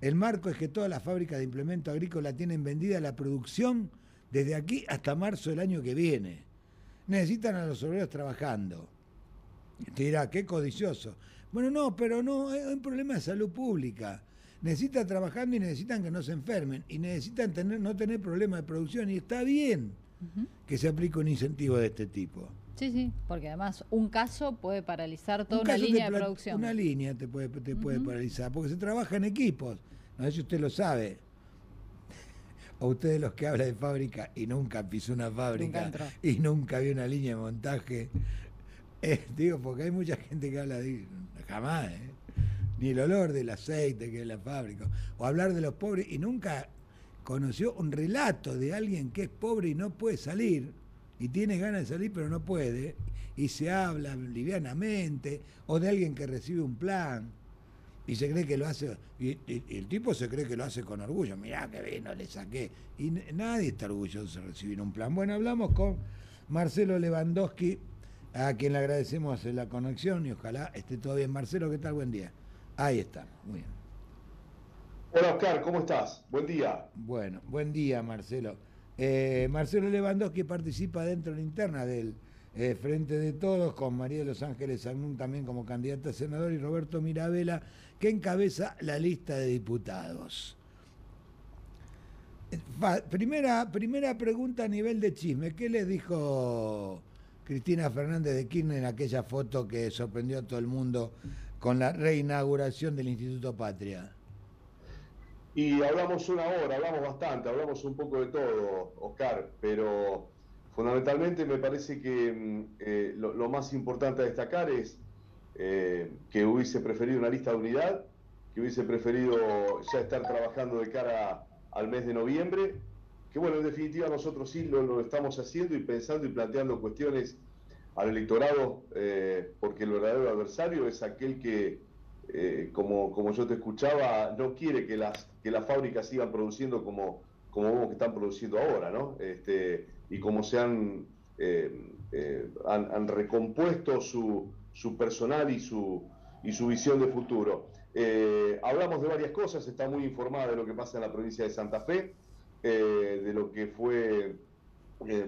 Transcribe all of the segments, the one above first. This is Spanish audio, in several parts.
El marco es que todas las fábricas de implemento agrícola tienen vendida la producción desde aquí hasta marzo del año que viene. Necesitan a los obreros trabajando. Te dirá, qué codicioso. Bueno, no, pero no, es un problema de salud pública. Necesitan trabajando y necesitan que no se enfermen. Y necesitan tener, no tener problemas de producción. Y está bien que se aplique un incentivo de este tipo. Sí, sí, porque además un caso puede paralizar toda una línea de producción. Una línea te puede, te puede paralizar, porque se trabaja en equipos. No sé si usted lo sabe. O ustedes los que hablan de fábrica y nunca pisó una fábrica y nunca vio una línea de montaje. Eh, digo, porque hay mucha gente que habla de... Jamás, ¿eh? Ni el olor del aceite que es la fábrica. O hablar de los pobres y nunca conoció un relato de alguien que es pobre y no puede salir y tiene ganas de salir pero no puede, y se habla livianamente, o de alguien que recibe un plan y se cree que lo hace, y, el tipo se cree que lo hace con orgullo, mirá que vino, le saqué, y nadie está orgulloso de recibir un plan. Bueno, hablamos con Marcelo Lewandowski, a quien le agradecemos la conexión y ojalá esté todo bien. Marcelo, ¿qué tal? Buen día. Ahí está, muy bien. Hola Oscar, ¿cómo estás? Buen día. Bueno, buen día Marcelo. Eh, Marcelo Lewandowski participa dentro de la interna del eh, Frente de Todos, con María de los Ángeles Agnún también como candidata a senador y Roberto Mirabella, que encabeza la lista de diputados. Primera, primera pregunta a nivel de chisme. ¿Qué le dijo Cristina Fernández de Kirchner en aquella foto que sorprendió a todo el mundo con la reinauguración del Instituto Patria? Y hablamos una hora, hablamos bastante, hablamos un poco de todo, Oscar, pero fundamentalmente me parece que mm, eh, lo, más importante a destacar es eh, que hubiese preferido una lista de unidad, que hubiese preferido ya estar trabajando de cara al mes de noviembre, que bueno, en definitiva nosotros sí lo, estamos haciendo y pensando y planteando cuestiones al electorado, eh, porque el verdadero adversario es aquel que como, como yo te escuchaba, no quiere que las, que las fábricas sigan produciendo como, como vemos que están produciendo ahora, ¿no? Este, y como se han, eh, eh, han, recompuesto su, su, personal y su, y su visión de futuro. hablamos de varias cosas, está muy informada de lo que pasa en la provincia de Santa Fe, de lo que fue,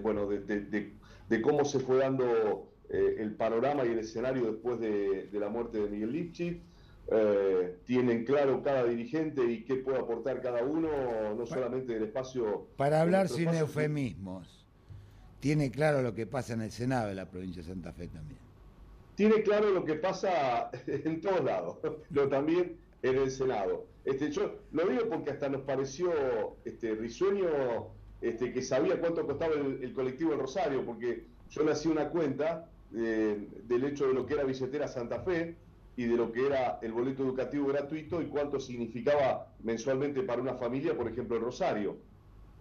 bueno, de, de, de, cómo se fue dando el panorama y el escenario después de, la muerte de Miguel Lipchi. Eh, tienen claro cada dirigente y qué puede aportar cada uno, no solamente del espacio. Para hablar sin eufemismos, tiene claro lo que pasa en el Senado de la provincia de Santa Fe también. Tiene claro lo que pasa en todos lados, pero también en el Senado. Este, yo lo digo porque hasta nos pareció este, risueño este, que sabía cuánto costaba el, colectivo en Rosario, porque yo le hacía una cuenta eh, del hecho de lo que era billetera Santa Fe, y de lo que era el boleto educativo gratuito y cuánto significaba mensualmente para una familia, por ejemplo, el Rosario,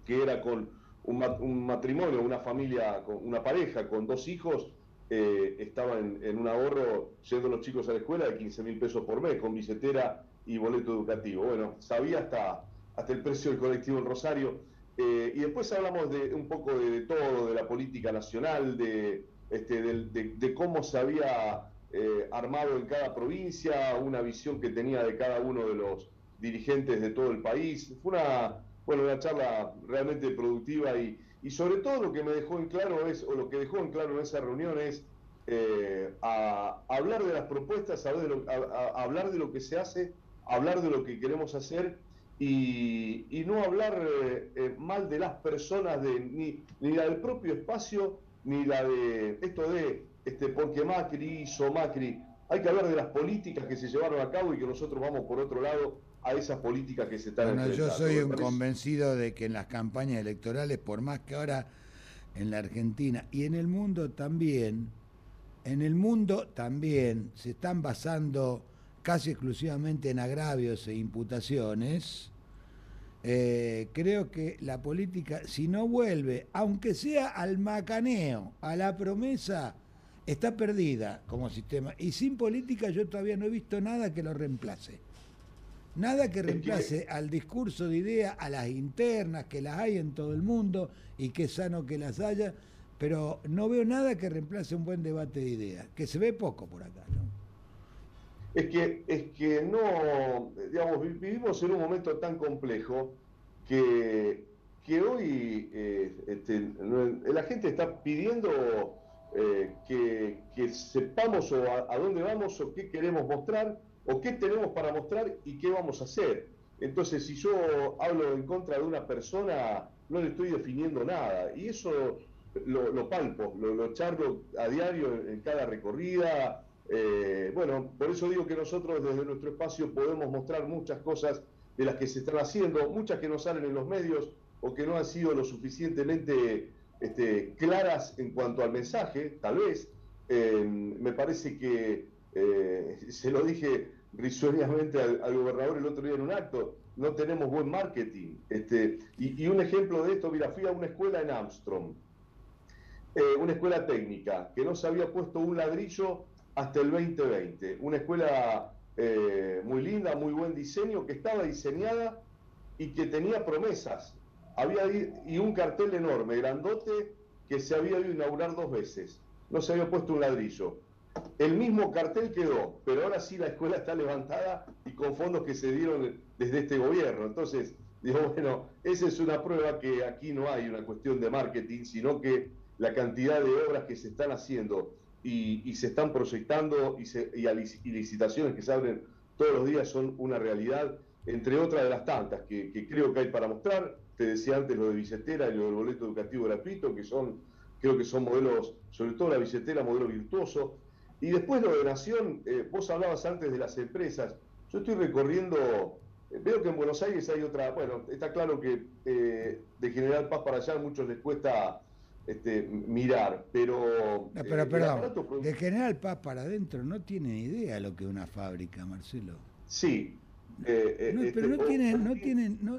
que era con un, matrimonio, una familia, una pareja con dos hijos, eh, estaba en, un ahorro, yendo los chicos a la escuela, de 15 mil pesos por mes, con billetera y boleto educativo. Bueno, sabía hasta, hasta el precio del colectivo en Rosario. Eh, y después hablamos de un poco de, todo, de la política nacional, de, este, de cómo se había eh, armado en cada provincia, una visión que tenía de cada uno de los dirigentes de todo el país. Fue una, bueno, una charla realmente productiva y, y sobre todo lo que me dejó en claro es, o lo que dejó en claro en esa reunión es eh, a, hablar de las propuestas, a, hablar de lo que se hace, hablar de lo que queremos hacer y, y no hablar eh, mal de las personas, de, ni, ni la del propio espacio, ni la de esto de este, porque Macri hizo Macri. Hay que hablar de las políticas que se llevaron a cabo y que nosotros vamos por otro lado a esas políticas que se están bueno, Yo soy un convencido de que en las campañas electorales, por más que ahora en la Argentina y en el mundo también, en el mundo también se están basando casi exclusivamente en agravios e imputaciones, eh, creo que la política, si no vuelve, aunque sea al macaneo, a la promesa, está perdida como sistema. Y sin política yo todavía no he visto nada que lo reemplace. Nada que reemplace al discurso de ideas, a las internas, que las hay en todo el mundo y que es sano que las haya, pero no veo nada que reemplace un buen debate de ideas, que se ve poco por acá. ¿no? es que, es que no, digamos, vivimos en un momento tan complejo que, que hoy eh, este, la gente está pidiendo eh, que, sepamos a, dónde vamos o qué queremos mostrar o qué tenemos para mostrar y qué vamos a hacer. Entonces, si yo hablo en contra de una persona, no le estoy definiendo nada. Y eso lo, palpo, lo, lo, charlo a diario en, cada recorrida. Eh, bueno, por eso digo que nosotros desde nuestro espacio podemos mostrar muchas cosas de las que se están haciendo, muchas que no salen en los medios o que no han sido lo suficientemente este, claras en cuanto al mensaje, tal vez. Eh, me parece que eh, se lo dije risueñamente al, gobernador el otro día en un acto, no tenemos buen marketing. Este, y, un ejemplo de esto, mira, fui a una escuela en Armstrong, eh, una escuela técnica, que no se había puesto un ladrillo hasta el 2020. Una escuela muy linda, muy buen diseño, que estaba diseñada y que tenía promesas había y un cartel enorme, grandote, que se había ido a inaugurar dos veces. No se había puesto un ladrillo. El mismo cartel quedó, pero ahora sí la escuela está levantada y con fondos que se dieron desde este gobierno. Entonces, digo, bueno, esa es una prueba que aquí no hay una cuestión de marketing, sino que la cantidad de obras que se están haciendo y, se están proyectando y, licitaciones que se abren todos los días son una realidad, entre otras de las tantas que creo que hay para mostrar te decía antes lo de billetera y lo del boleto educativo gratuito, que son, creo que son modelos, sobre todo la billetera, modelo virtuoso. Y después lo de Nación, eh, vos hablabas antes de las empresas. Yo estoy recorriendo, eh, veo que en Buenos Aires hay otra, bueno, está claro que eh, de General Paz para allá a muchos les cuesta este, mirar, pero... pero perdón, de General Paz para adentro no tienen idea lo que es una fábrica, Marcelo. Sí, eh, eh, no, pero no tienen, no tienen, no,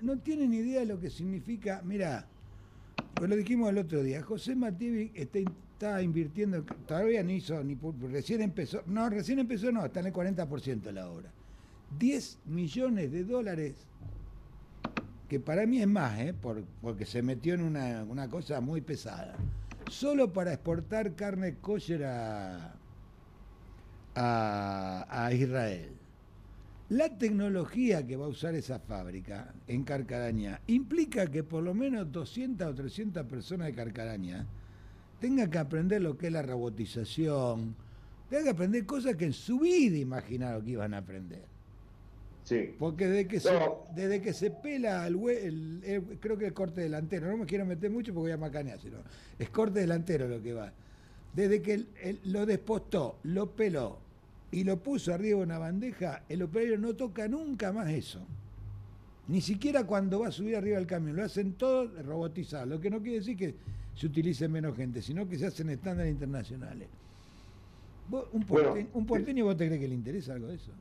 no, tienen idea de lo que significa. Mira, pues lo dijimos el otro día. José Mativi está, está invirtiendo, todavía no hizo, ni recién empezó, no, recién empezó, no, está en el 40% de la obra. 10 millones de dólares, que para mí es más, ¿eh? porque se metió en una, una cosa muy pesada. Solo para exportar carne kosher a, a Israel. La tecnología que va a usar esa fábrica en Carcaraña implica que por lo menos 200 o 300 personas de Carcaraña tengan que aprender lo que es la robotización, tengan que aprender cosas que en su vida imaginaron que iban a aprender. Sí. Porque desde que, se, desde que se pela el, creo que el corte delantero, no me quiero meter mucho porque voy a macanear, sino es corte delantero lo que va. Desde que lo despostó, lo peló, y lo puso arriba de una bandeja, el operario no toca nunca más eso. Ni siquiera cuando va a subir arriba del camión. Lo hacen todo robotizado. Lo que no quiere decir que se utilice menos gente, sino que se hacen estándares internacionales. un, porteño, vos te crees que le interesa algo de eso?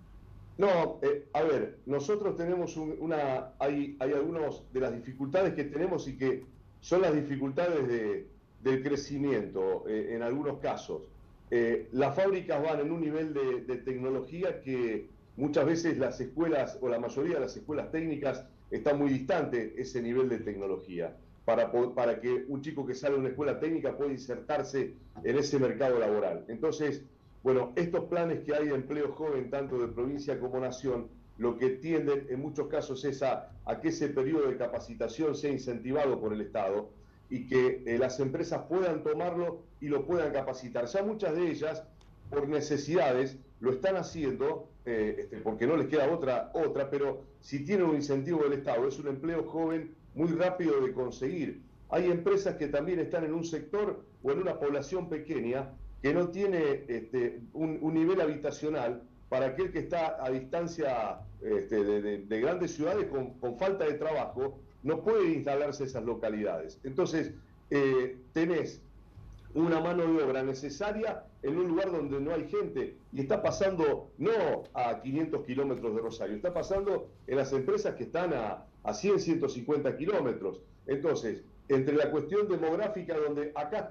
No, eh, a ver, nosotros tenemos una. Hay, hay algunas de las dificultades que tenemos y que son las dificultades de, del crecimiento eh, en algunos casos. Eh, las fábricas van en un nivel de, tecnología que muchas veces las escuelas o la mayoría de las escuelas técnicas están muy distantes ese nivel de tecnología para, para que un chico que sale de una escuela técnica pueda insertarse en ese mercado laboral. Entonces, bueno, estos planes que hay de empleo joven, tanto de provincia como nación, lo que tienden en muchos casos es a, a que ese periodo de capacitación sea incentivado por el Estado y que eh, las empresas puedan tomarlo y lo puedan capacitar. Ya muchas de ellas, por necesidades, lo están haciendo, eh, este, porque no les queda otra, otra, pero si tienen un incentivo del Estado, es un empleo joven muy rápido de conseguir. Hay empresas que también están en un sector o en una población pequeña que no tiene este, un, nivel habitacional para aquel que está a distancia este, de, grandes ciudades con, con falta de trabajo no pueden instalarse esas localidades. Entonces, eh, tenés una mano de obra necesaria en un lugar donde no hay gente y está pasando no a 500 kilómetros de Rosario, está pasando en las empresas que están a, a 100, 150 kilómetros. Entonces, entre la cuestión demográfica, donde acá,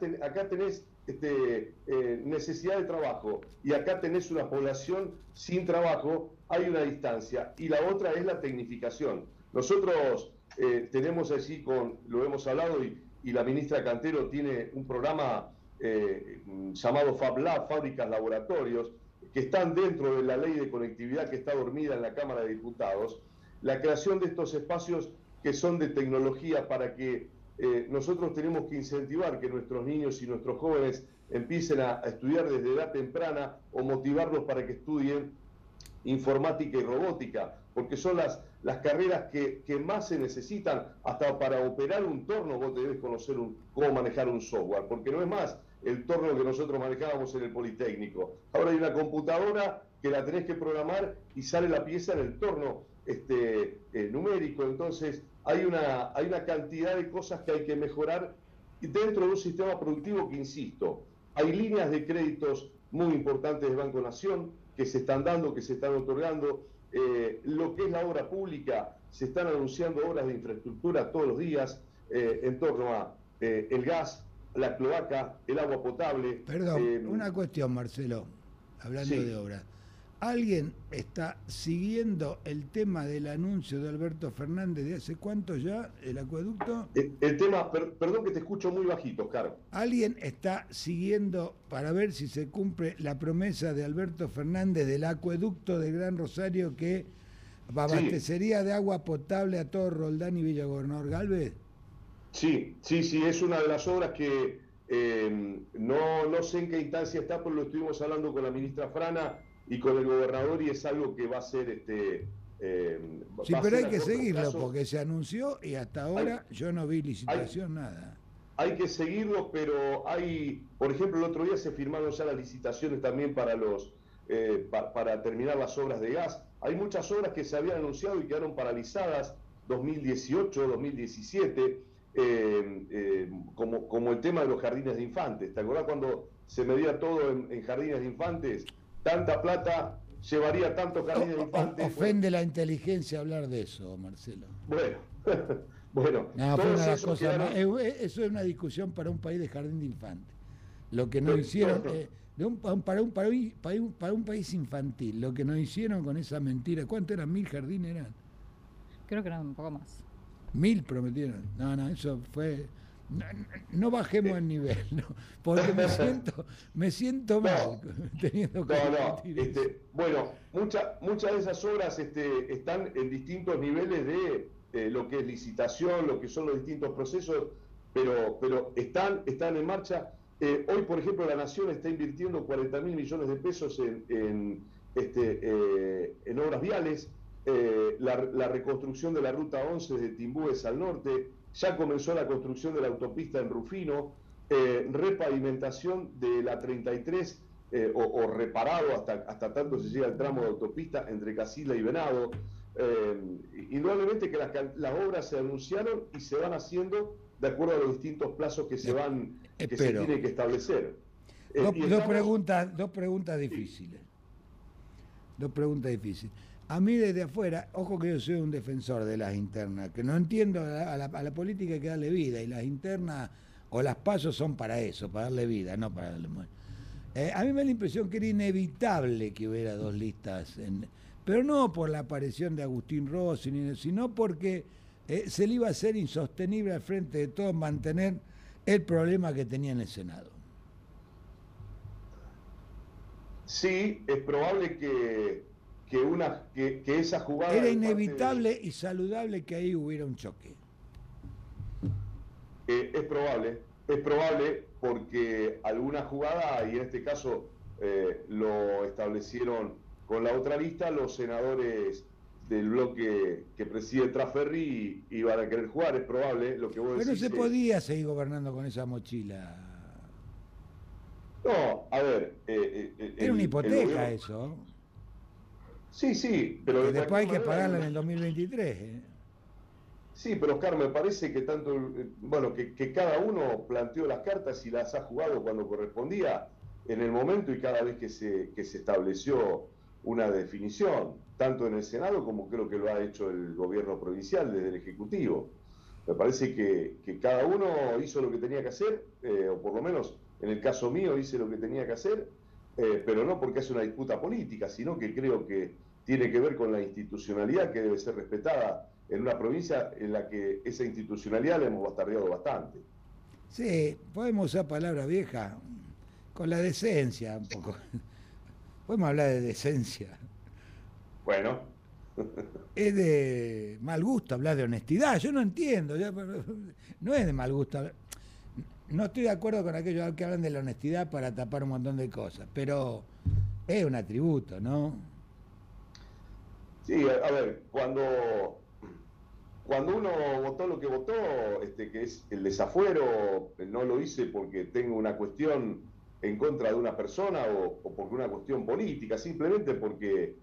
tenés este, eh, necesidad de trabajo y acá tenés una población sin trabajo, hay una distancia. Y la otra es la tecnificación. Nosotros eh, tenemos allí, con, lo hemos hablado, y, la ministra Cantero tiene un programa eh, llamado Fab Lab, Fábricas Laboratorios, que están dentro de la ley de conectividad que está dormida en la Cámara de Diputados, la creación de estos espacios que son de tecnología para que eh, nosotros tenemos que incentivar que nuestros niños y nuestros jóvenes empiecen a, estudiar desde edad temprana o motivarlos para que estudien informática y robótica, porque son las, las carreras que, más se necesitan hasta para operar un torno, vos debes conocer cómo manejar un software, porque no es más el torno que nosotros manejábamos en el Politécnico. Ahora hay una computadora que la tenés que programar y sale la pieza en el torno este, eh, numérico. Entonces, hay una, hay una cantidad de cosas que hay que mejorar dentro de un sistema productivo que, insisto, hay líneas de créditos muy importantes de Banco Nación que se están dando, que se están otorgando. Eh, lo que es la obra pública, se están anunciando obras de infraestructura todos los días eh, en torno a el gas, la cloaca, el agua potable. Perdón, una cuestión, Marcelo, hablando de obras. ¿Alguien está siguiendo el tema del anuncio de Alberto Fernández de hace cuánto ya, el acueducto? El, tema, perdón que te escucho muy bajito, Oscar. ¿Alguien está siguiendo para ver si se cumple la promesa de Alberto Fernández del acueducto de Gran Rosario que abastecería de agua potable a todo Roldán y Villa Gobernador Galvez? Sí, sí, sí, es una de las obras que eh, no, no sé en qué instancia está, pero lo estuvimos hablando con la ministra Frana y con el gobernador y es algo que va a ser este eh, sí pero hay que seguirlo porque se anunció y hasta ahora yo no vi licitación nada hay que seguirlo pero hay por ejemplo el otro día se firmaron ya las licitaciones también para los eh, para terminar las obras de gas hay muchas obras que se habían anunciado y quedaron paralizadas 2018 2017 eh, como, como el tema de los jardines de infantes. ¿Te acordás cuando se medía todo en jardines de infantes? Tanta plata llevaría tanto jardines de infantes. Ofende la inteligencia hablar de eso, Marcelo. Bueno, bueno. eso es una discusión para un país de jardín de infantes. Lo que nos hicieron, eh, para, un, para, un, para un país infantil, lo que nos hicieron con esa mentira, ¿cuánto eran? ¿Mil jardines eran? Creo que eran un poco más. Mil prometieron. No, no, eso fue no, bajemos el nivel, no, porque me siento, me siento mal teniendo que este, Bueno, muchas muchas de esas obras este, están en distintos niveles de eh, lo que es licitación, lo que son los distintos procesos, pero, pero están, están en marcha. Eh, hoy, por ejemplo, la Nación está invirtiendo 40 mil millones de pesos en, este, eh, en obras viales, la, la, reconstrucción de la ruta 11 de Timbúes al norte, ya comenzó la construcción de la autopista en Rufino, eh, repavimentación de la 33 eh, o, reparado hasta, hasta tanto se llega el tramo de autopista entre Casilla y Venado. Eh, indudablemente que las, obras se anunciaron y se van haciendo de acuerdo a los distintos plazos que se van que se tienen que establecer. dos, preguntas, dos preguntas difíciles. Dos preguntas difíciles. A mí desde afuera, ojo que yo soy un defensor de las internas, que no entiendo a la, política hay que darle vida y las internas o las pasos son para eso, para darle vida, no para darle muerte. Eh, a mí me da la impresión que era inevitable que hubiera dos listas, pero no por la aparición de Agustín Rossi, sino porque eh, se le iba a hacer insostenible al frente de todos mantener el problema que tenía en el Senado. Sí, es probable que que, una, que, esa jugada... Era inevitable y saludable que ahí hubiera un choque. Eh, es probable, es probable porque alguna jugada, y en este caso eh, lo establecieron con la otra lista, los senadores del bloque que preside Traferri iban a querer jugar, es probable lo que vos Pero se podía seguir gobernando con esa mochila. No, a ver. Eh, Era una hipoteca eso. Sí, sí, pero... después hay que pagarla en el 2023. ¿eh? Sí, pero Oscar, me parece que tanto, bueno, que, cada uno planteó las cartas y las ha jugado cuando correspondía en el momento y cada vez que se, que se estableció una definición, tanto en el Senado como creo que lo ha hecho el gobierno provincial desde el Ejecutivo. Me parece que, cada uno hizo lo que tenía que hacer, eh, o por lo menos en el caso mío hice lo que tenía que hacer, eh, pero no porque es una disputa política, sino que creo que tiene que ver con la institucionalidad que debe ser respetada en una provincia en la que esa institucionalidad la hemos bastardeado bastante. Sí, podemos usar palabra vieja, con la decencia un poco. podemos hablar de decencia. Bueno. es de mal gusto hablar de honestidad, yo no entiendo, no es de mal gusto. No estoy de acuerdo con aquellos que hablan de la honestidad para tapar un montón de cosas, pero es un atributo, ¿no? Sí, a, ver, cuando, cuando uno votó lo que votó, este, que es el desafuero, no lo hice porque tengo una cuestión en contra de una persona o, porque una cuestión política, simplemente porque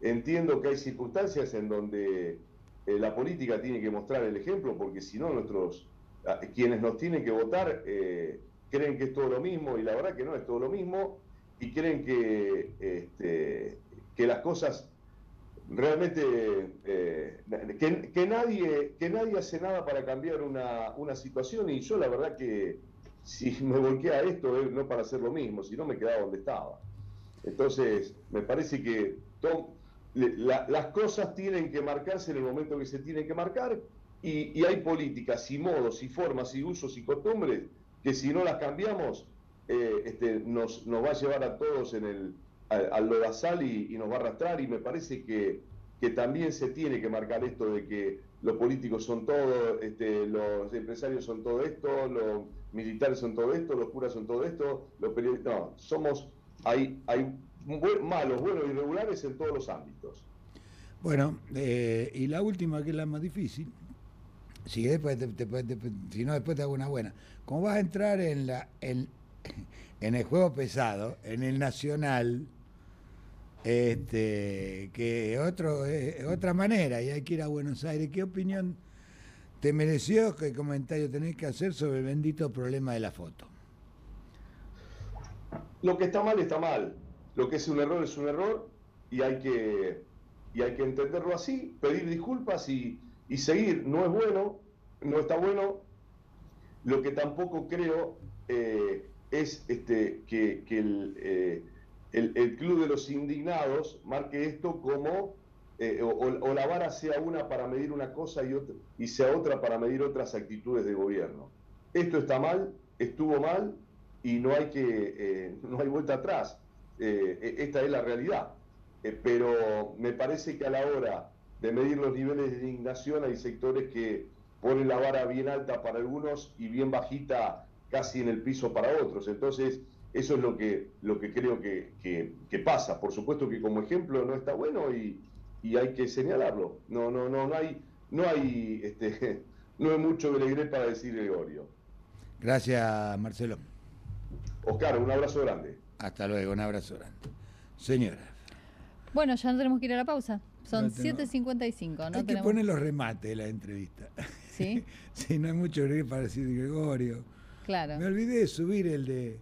entiendo que hay circunstancias en donde eh, la política tiene que mostrar el ejemplo, porque si no nuestros quienes nos tienen que votar eh, creen que es todo lo mismo y la verdad que no es todo lo mismo y creen que, este, que las cosas realmente eh, que, nadie que nadie hace nada para cambiar una, una, situación y yo la verdad que si me volqué a esto es no para hacer lo mismo, si no me quedaba donde estaba. Entonces, me parece que las cosas tienen que marcarse en el momento que se tienen que marcar y, hay políticas y modos y formas y usos y costumbres que si no las cambiamos eh, este, nos, nos, va a llevar a todos en el, al, lodazal y, nos va a arrastrar y me parece que, que, también se tiene que marcar esto de que los políticos son todo, este, los empresarios son todo esto, los militares son todo esto, los curas son todo esto, los periodistas, no, somos, hay, hay malos, buenos y regulares en todos los ámbitos. Bueno, eh, y la última, que es la más difícil, si, después si no, después te hago una buena. Como vas a entrar en, la, en, el juego pesado, en el nacional, este, que otro, otra manera, y hay que ir a Buenos Aires, ¿qué opinión te mereció, qué comentario tenés que hacer sobre el bendito problema de la foto? Lo que está mal está mal lo que es un error es un error y hay que, y hay que entenderlo así, pedir disculpas y, seguir. No es bueno, no está bueno. Lo que tampoco creo eh, es este, que, eh, el, club de los indignados marque esto como, eh, o, la vara sea una para medir una cosa y, otra, y sea otra para medir otras actitudes de gobierno. Esto está mal, estuvo mal y no hay, que, no hay vuelta atrás. E-, esta es la realidad. Pero me parece que a la hora de medir los niveles de indignación hay sectores que ponen la vara bien alta para algunos y bien bajita casi en el piso para otros. Entonces, eso es lo que, lo que creo que, que, pasa. Por supuesto que como ejemplo no está bueno y, y, hay que señalarlo. No, no, no, no hay, no hay, este, no hay mucho que para decir Gregorio. Gracias, Marcelo. Oscar, un abrazo grande. Hasta luego, un abrazo grande. Señora. Bueno, ya no tenemos que ir a la pausa. Son 7.55. ¿no? Hay que poner los remates de la entrevista. ¿Sí? sí, no hay mucho para decir Gregorio. Claro. Me olvidé de subir el de